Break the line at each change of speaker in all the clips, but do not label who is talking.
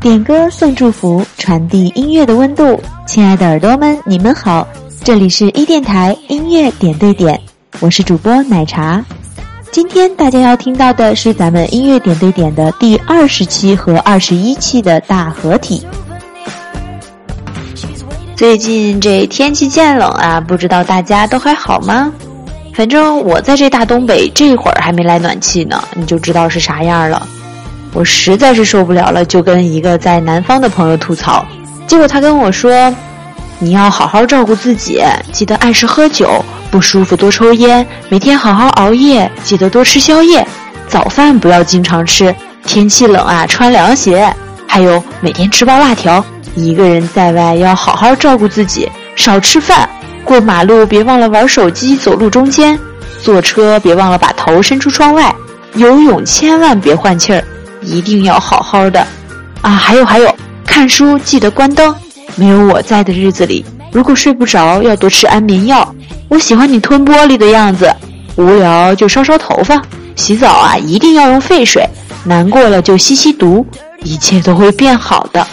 点歌送祝福，传递音乐的温度。亲爱的耳朵们，你们好，这里是一电台音乐点对点，我是主播奶茶。今天大家要听到的是咱们音乐点对点的第二十期和二十一期的大合体。最近这天气渐冷啊，不知道大家都还好吗？反正我在这大东北这会儿还没来暖气呢，你就知道是啥样了。我实在是受不了了，就跟一个在南方的朋友吐槽，结果他跟我说：“你要好好照顾自己，记得按时喝酒，不舒服多抽烟，每天好好熬夜，记得多吃宵夜，早饭不要经常吃，天气冷啊穿凉鞋，还有每天吃包辣条。一个人在外要好好照顾自己，少吃饭，过马路别忘了玩手机，走路中间，坐车别忘了把头伸出窗外，游泳千万别换气儿。”一定要好好的，啊，还有还有，看书记得关灯。没有我在的日子里，如果睡不着，要多吃安眠药。我喜欢你吞玻璃的样子，无聊就烧烧头发。洗澡啊，一定要用沸水。难过了就吸吸毒，一切都会变好的。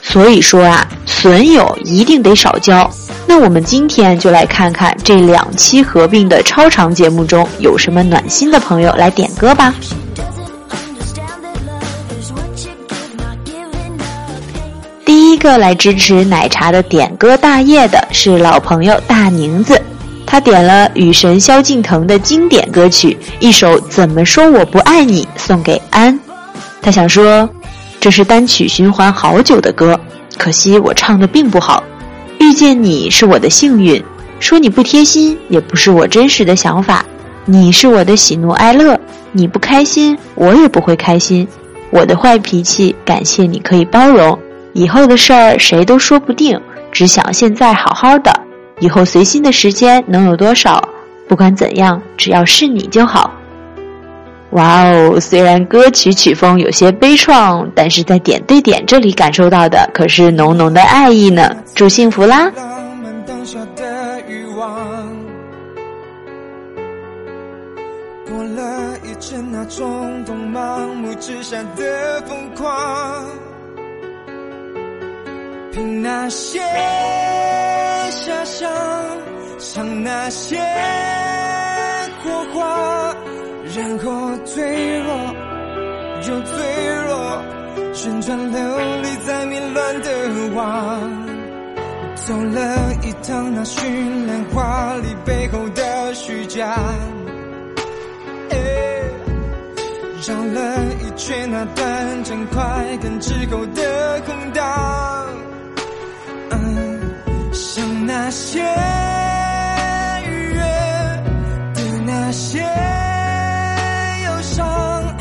所以说啊，损友一定得少交。那我们今天就来看看这两期合并的超长节目中有什么暖心的朋友来点歌吧。个来支持奶茶的点歌大业的是老朋友大宁子，他点了雨神萧敬腾的经典歌曲一首《怎么说我不爱你》送给安，他想说，这是单曲循环好久的歌，可惜我唱的并不好。遇见你是我的幸运，说你不贴心也不是我真实的想法。你是我的喜怒哀乐，你不开心我也不会开心。我的坏脾气，感谢你可以包容。以后的事儿谁都说不定，只想现在好好的。以后随心的时间能有多少？不管怎样，只要是你就好。哇哦！虽然歌曲曲风有些悲怆，但是在点对点这里感受到的可是浓浓的爱意呢。祝幸福啦！过了一阵那冲动盲目之下的疯狂，凭那些遐想，想那些火花。然后脆弱又脆弱，旋转流离在迷乱的网，走了一趟那绚烂华丽背后的虚假，绕了一圈那短暂快感之后的空荡，那些愉悦的那些忧伤，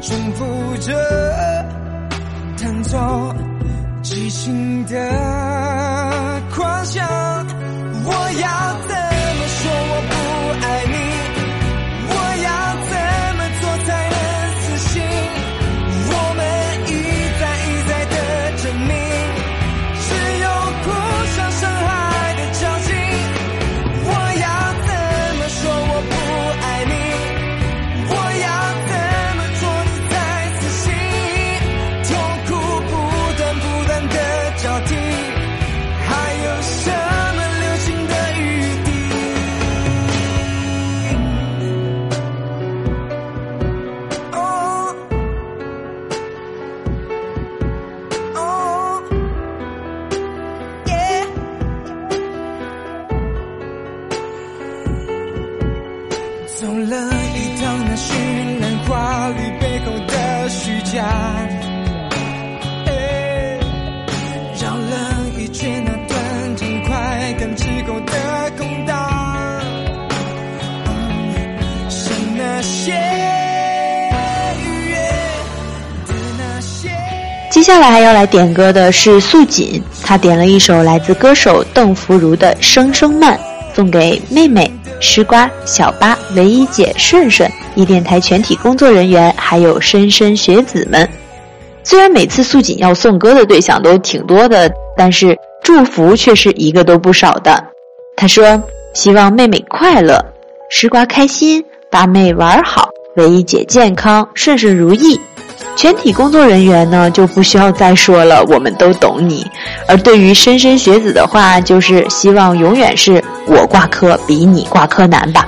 重复。着弹奏激情的狂想，我要。接下来要来点歌的是素锦，她点了一首来自歌手邓福如的《声声慢》，送给妹妹。
吃瓜、小八、唯一姐、顺顺、一电台全体工作人员，还有莘莘学子们。虽然每次素锦要送歌的对象都挺多的，但是祝福却是一个都不少的。他说：“希望妹妹快乐，吃瓜开心，八妹玩好，唯一姐健康，顺顺如意。”全体工作人员呢就不需要再说了，我们都懂你。而对于莘莘学子的话，就是希望永远是我挂科比你挂科难吧。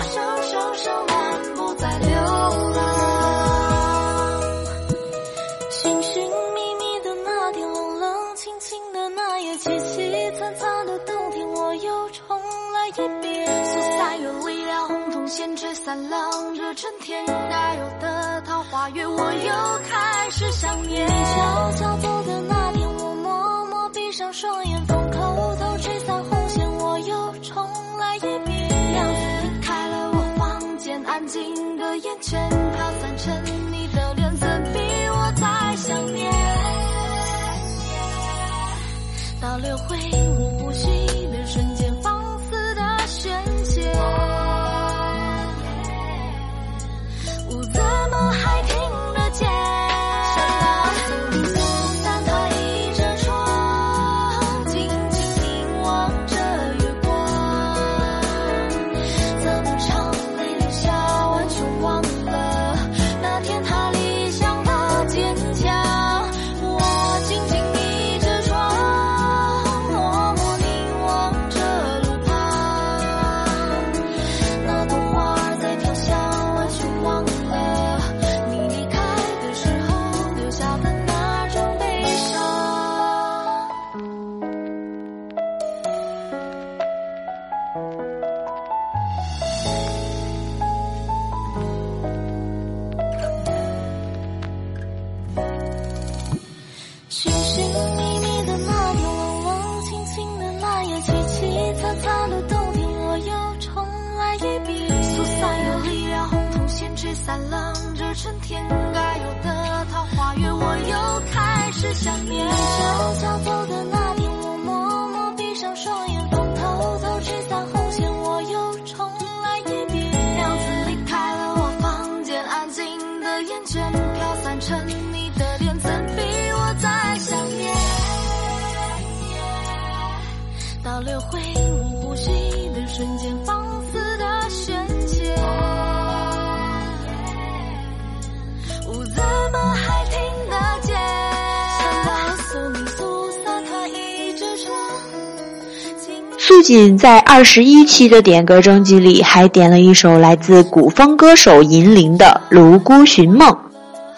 素锦在二十一期的点歌征集里，还点了一首来自古风歌手银铃的《泸沽寻梦》。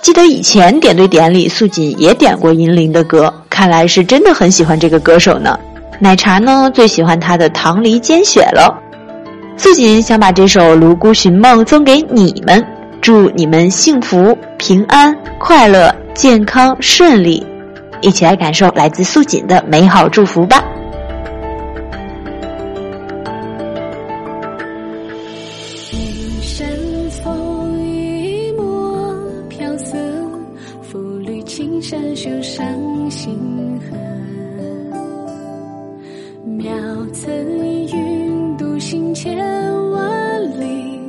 记得以前点对点里，素锦也点过银铃的歌，看来是真的很喜欢这个歌手呢。奶茶呢，最喜欢他的《棠梨煎雪》了。素锦想把这首《泸沽寻梦》送给你们，祝你们幸福、平安、快乐、健康、顺利，一起来感受来自素锦的美好祝福吧。
山袖上星河，庙层云，独行千万里，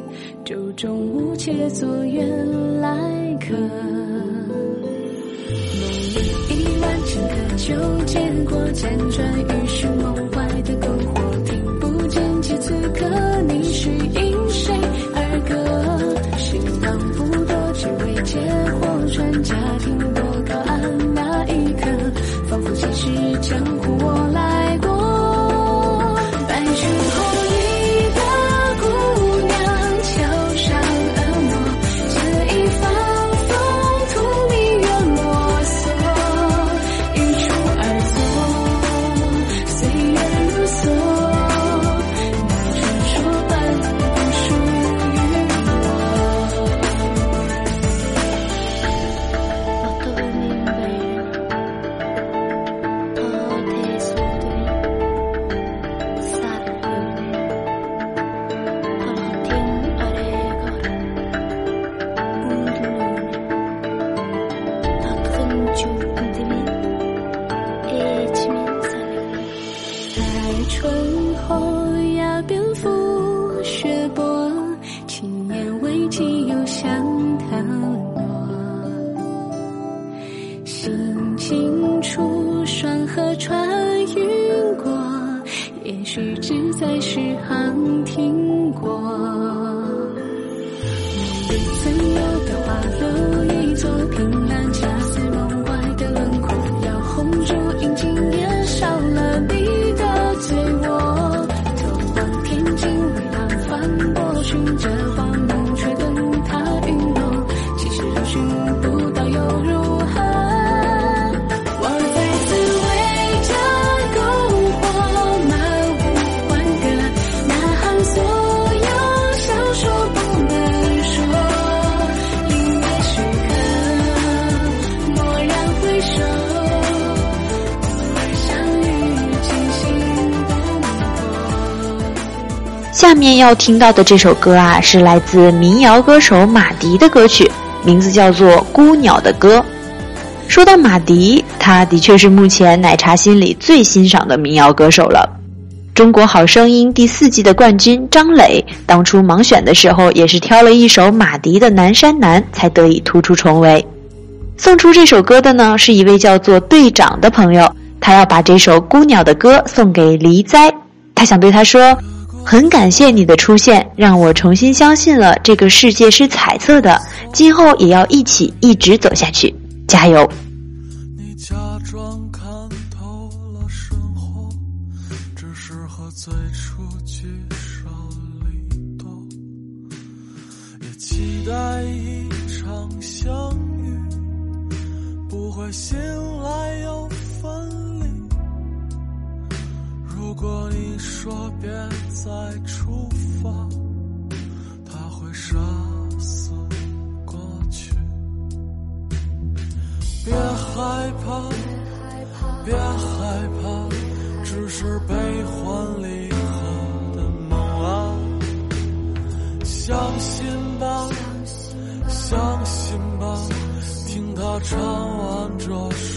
舟中无且作远来客。梦里依番青稞酒，见过辗转于寻梦外的篝火，听不见，即此刻你是因谁而歌？时光不多，只为见或传家，听。靠岸那一刻，仿佛前世将。
下面要听到的这首歌啊，是来自民谣歌手马迪的歌曲，名字叫做《孤鸟的歌》。说到马迪，他的确是目前奶茶心里最欣赏的民谣歌手了。中国好声音第四季的冠军张磊，当初盲选的时候也是挑了一首马迪的《南山南》，才得以突出重围。送出这首歌的呢，是一位叫做队长的朋友，他要把这首《孤鸟的歌》送给黎哉，他想对他说。很感谢你的出现，让我重新相信了这个世界是彩色的。今后也要一起一直走下去，加油！
你假装看透了生活，只是和最初聚少离多，也期待一场相遇，不会谢再出发，他会杀死过去。别害怕，别害怕，只是悲欢离合的梦啊！相信吧，相信吧，听他唱完这首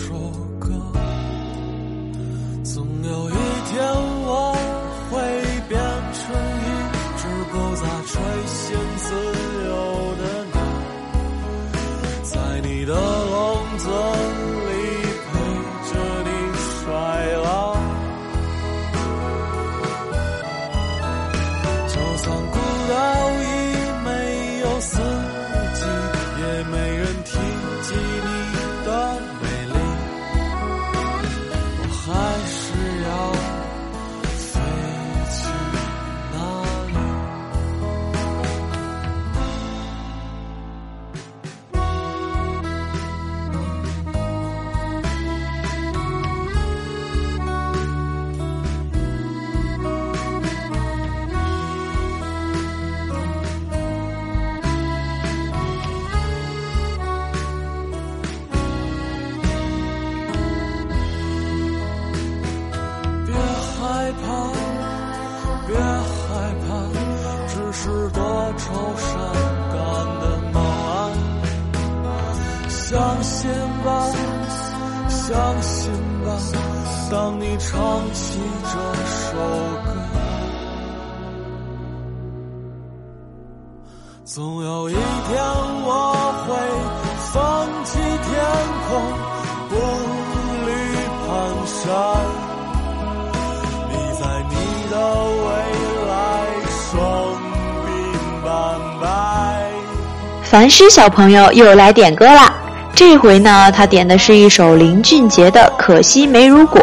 凡诗小朋友又来点歌啦！这回呢，他点的是一首林俊杰的《可惜没如果》，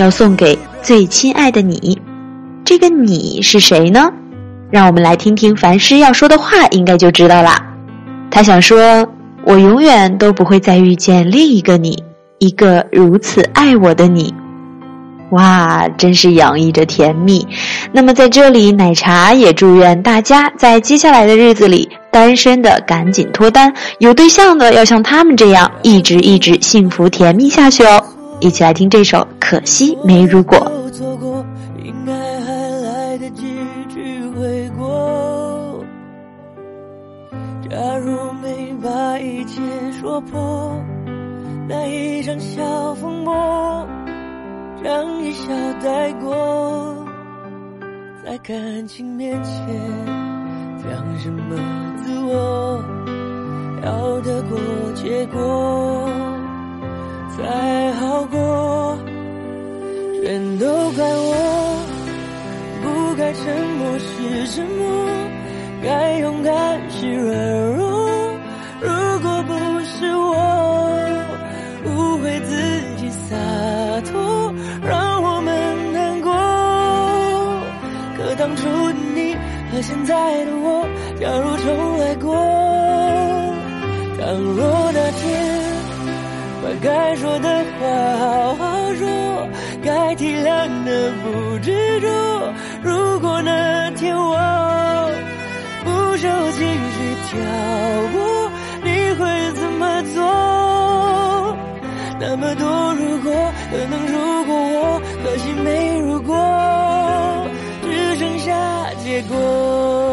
要送给最亲爱的你。这个你是谁呢？让我们来听听凡诗要说的话，应该就知道啦。他想说：“我永远都不会再遇见另一个你，一个如此爱我的你。”哇，真是洋溢着甜蜜。那么在这里，奶茶也祝愿大家在接下来的日子里。单身的赶紧脱单，有对象的要像他们这样一直一直幸福甜蜜下去哦！一起来听这首《可惜没如果》。
假如没把一切说破，那一场小风波，将一笑带过，在感情面前。讲什么自我，要得过且过才好过，全都怪我，不该沉默是沉默，该勇敢是软弱。和现在的我。假如重来过，倘若那天把该说的话好好说，该体谅的不执着。如果那天我不受情绪挑拨，你会怎么做？那么多如果，可能
chegou.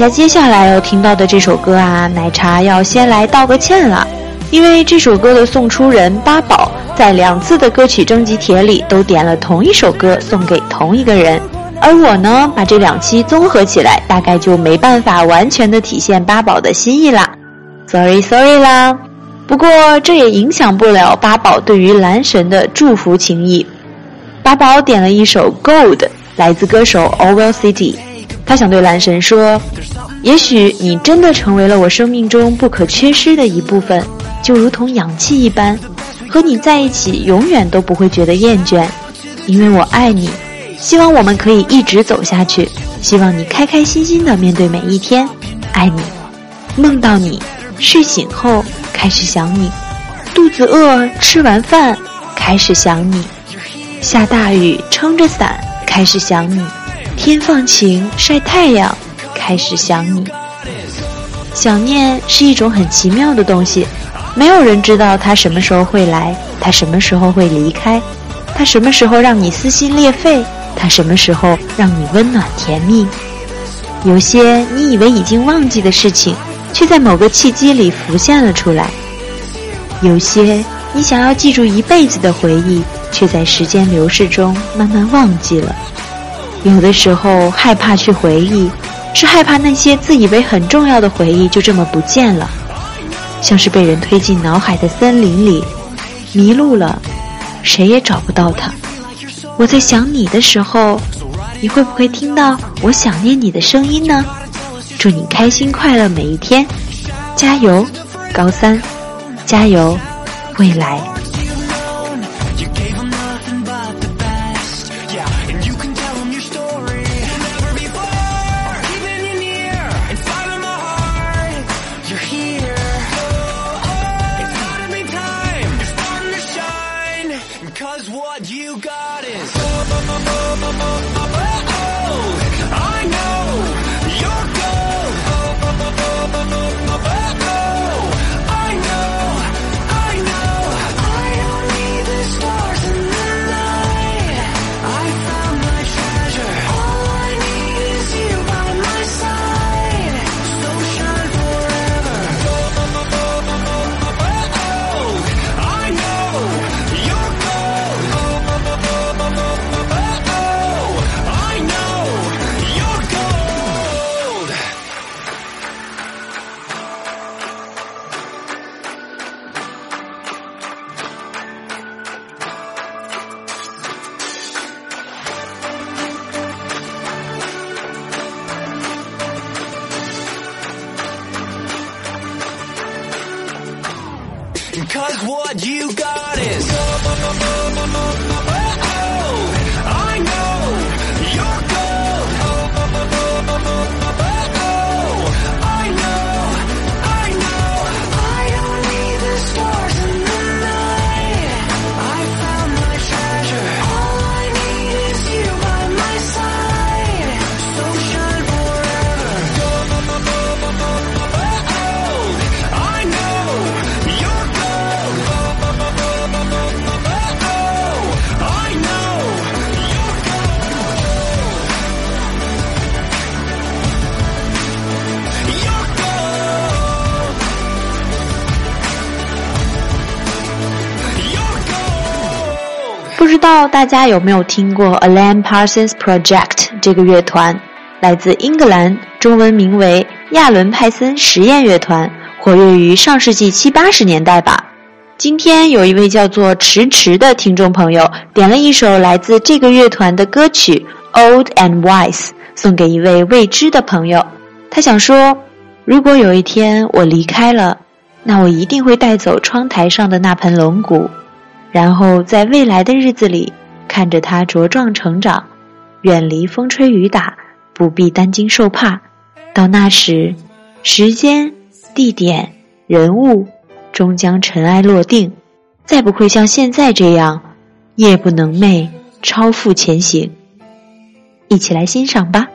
家接下来要听到的这首歌啊，奶茶要先来道个歉了，因为这首歌的送出人八宝在两次的歌曲征集帖里都点了同一首歌送给同一个人，而我呢，把这两期综合起来，大概就没办法完全的体现八宝的心意啦，sorry sorry 啦。不过这也影响不了八宝对于男神的祝福情谊。八宝点了一首《Gold》，来自歌手 Owl City。他想对男神说：“也许你真的成为了我生命中不可缺失的一部分，就如同氧气一般，和你在一起永远都不会觉得厌倦，因为我爱你。希望我们可以一直走下去，希望你开开心心的面对每一天，爱你。梦到你，睡醒后开始想你，肚子饿吃完饭开始想你，下大雨撑着伞开始想你。”天放晴，晒太阳，开始想你。想念是一种很奇妙的东西，没有人知道它什么时候会来，它什么时候会离开，它什么时候让你撕心裂肺，它什么时候让你温暖甜蜜。有些你以为已经忘记的事情，却在某个契机里浮现了出来；有些你想要记住一辈子的回忆，却在时间流逝中慢慢忘记了。有的时候害怕去回忆，是害怕那些自以为很重要的回忆就这么不见了，像是被人推进脑海的森林里，迷路了，谁也找不到它。我在想你的时候，你会不会听到我想念你的声音呢？祝你开心快乐每一天，加油，高三，加油，未来。不知道大家有没有听过 Alan Parsons Project 这个乐团？来自英格兰，中文名为亚伦派森实验乐团，活跃于上世纪七八十年代吧。今天有一位叫做迟迟的听众朋友点了一首来自这个乐团的歌曲《Old and Wise》，送给一位未知的朋友。他想说，如果有一天我离开了，那我一定会带走窗台上的那盆龙骨。然后在未来的日子里，
看着他茁壮成长，远离风吹雨打，不必担惊受怕。到那时，时间、地点、人物终将尘埃落定，再不会像现在这样夜不能寐、超负前行。一起来欣赏吧。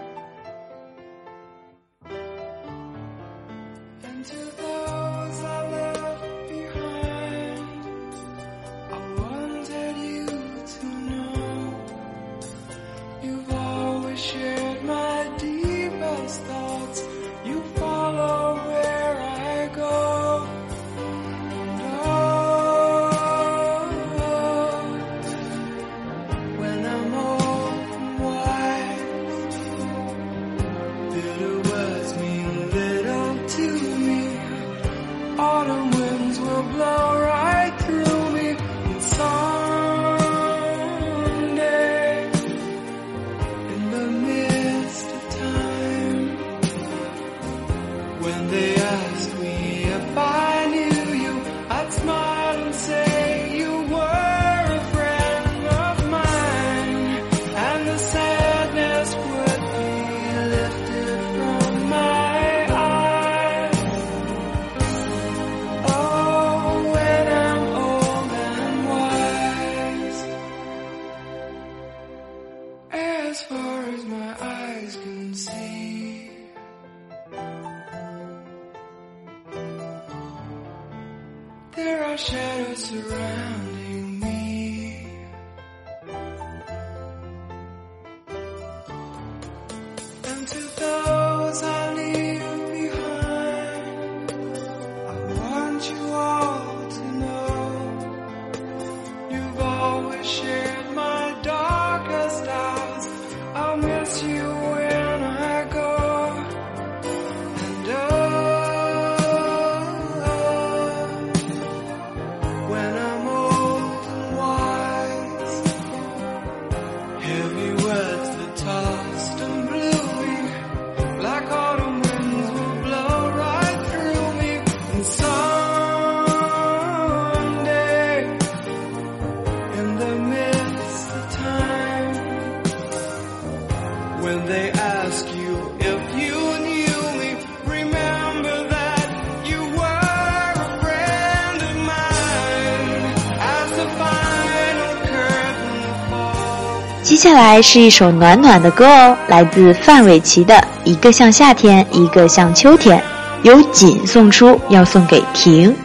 来是一首暖暖的歌哦，来自范玮琪的《一个像夏天，一个像秋天》，由锦送出，要送给婷。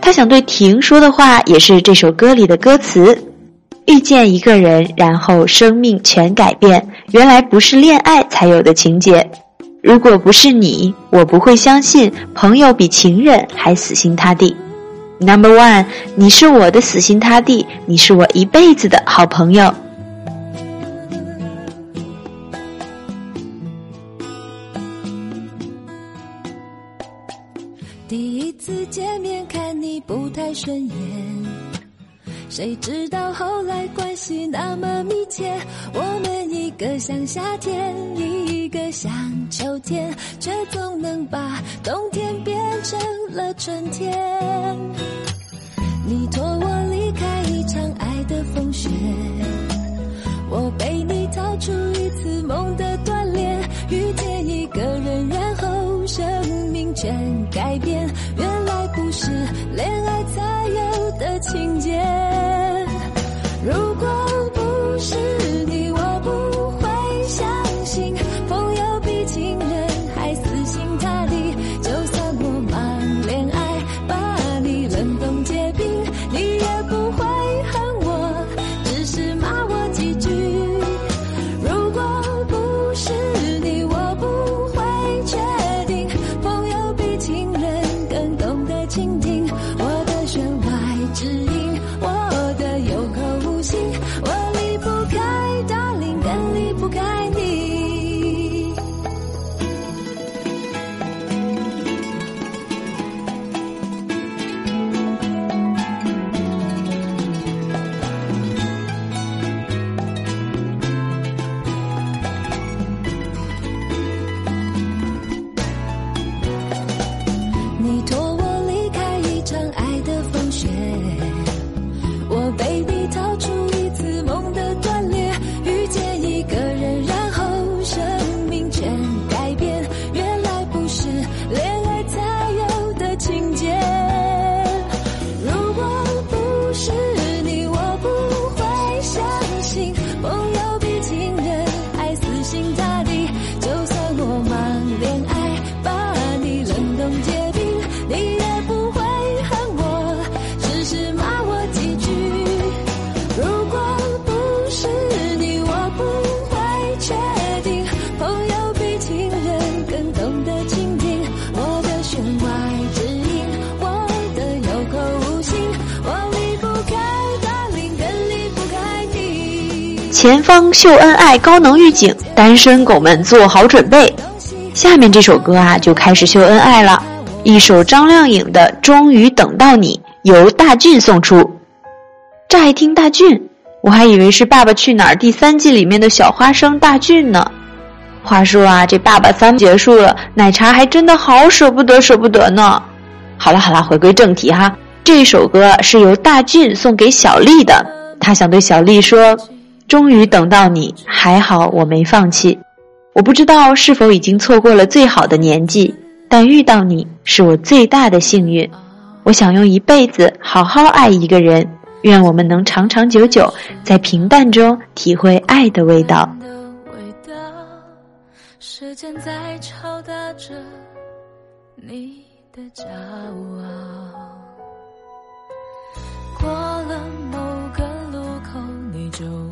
他想对婷说的话，也是这首歌里的歌词：遇见一个人，然后生命全改变，原来不是恋爱才有的情节。如果不是你，我不会相信朋友比情人还死心塌地。Number one，你是我的死心塌地，你是我一辈子的好朋友。
谁知道后来关系那么密切。我们一个像夏天，一个像秋天，却总能把冬天变成了春天。你托我离开一场爱的风雪，我被你逃出一次梦的锻炼，遇见一个人，然后生命全改变。原来不是恋爱才有的情节。大地，就算恋爱，把你冷冻结冰，你也不会恨我，只是骂我几句。如果不是你，我不会确定朋友比情人更懂得倾听我的弦外之音，我的有口无心，我离不开，更离不开你。
前方秀恩爱，高能预警。单身狗们做好准备。下面这首歌啊，就开始秀恩爱了。一首张靓颖的《终于等到你》，由大俊送出。乍一听大俊，我还以为是《爸爸去哪儿》第三季里面的小花生大俊呢。话说啊，这《爸爸三》结束了，奶茶还真的好舍不得，舍不得呢。好了好了，回归正题哈。这首歌是由大俊送给小丽的，他想对小丽说：“终于等到你，还好我没放弃。”我不知道是否已经错过了最好的年纪，但遇到你是我最大的幸运。我想用一辈子好好爱一个人，愿我们能长长久久，在平淡中体会爱的味道。
时间在敲打着你的骄傲，过了某个，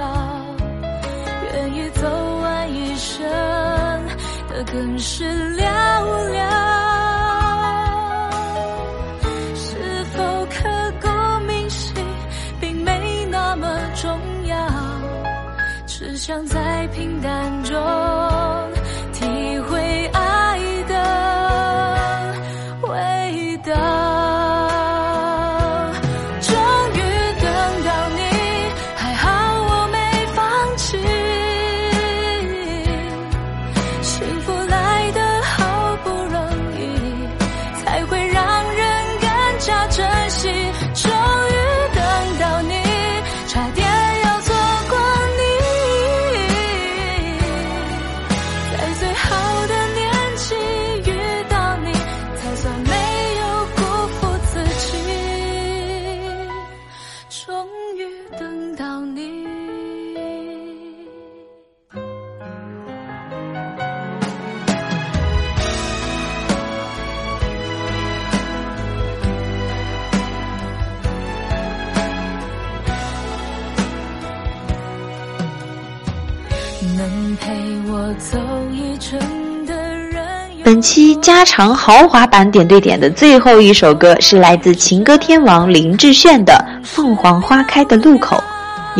少？愿意走完一生的更是寥寥，是否刻骨铭心并没那么重要，只想在平淡中。
本期加长豪华版点对点的最后一首歌是来自情歌天王林志炫的《凤凰花开的路口》，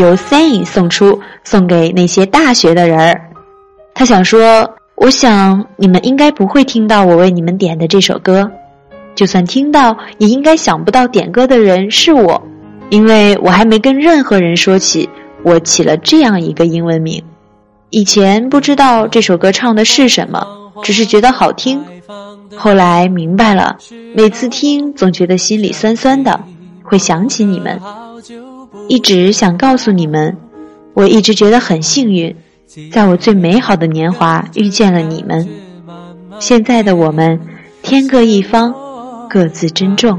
由 Sain 送出，送给那些大学的人儿。他想说：“我想你们应该不会听到我为你们点的这首歌，就算听到，也应该想不到点歌的人是我，因为我还没跟任何人说起我起了这样一个英文名。以前不知道这首歌唱的是什么。”只是觉得好听，后来明白了，每次听总觉得心里酸酸的，会想起你们，一直想告诉你们，我一直觉得很幸运，在我最美好的年华遇见了你们。现在的我们，天各一方，各自珍重。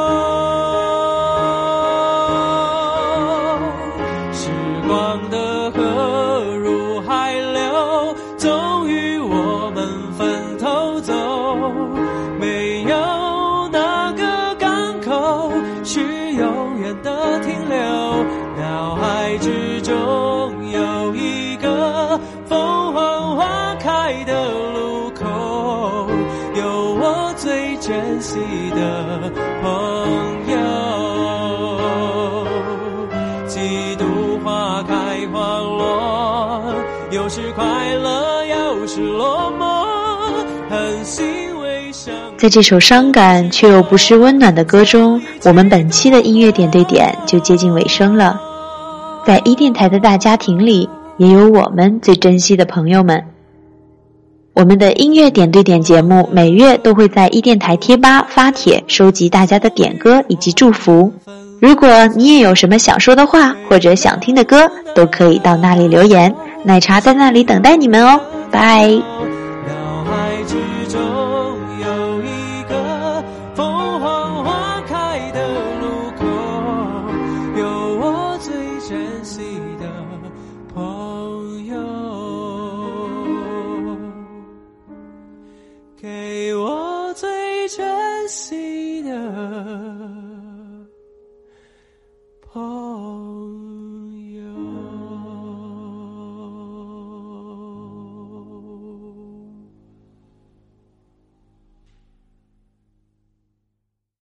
惜的朋友。几度花开花落，有时快乐，有时落寞，很欣慰。
在这首伤感却又不失温暖的歌中，我们本期的音乐点对点就接近尾声了。在一电台的大家庭里，也有我们最珍惜的朋友们。我们的音乐点对点节目每月都会在一电台贴吧发帖，收集大家的点歌以及祝福。如果你也有什么想说的话或者想听的歌，都可以到那里留言，奶茶在那里等待你们哦。拜。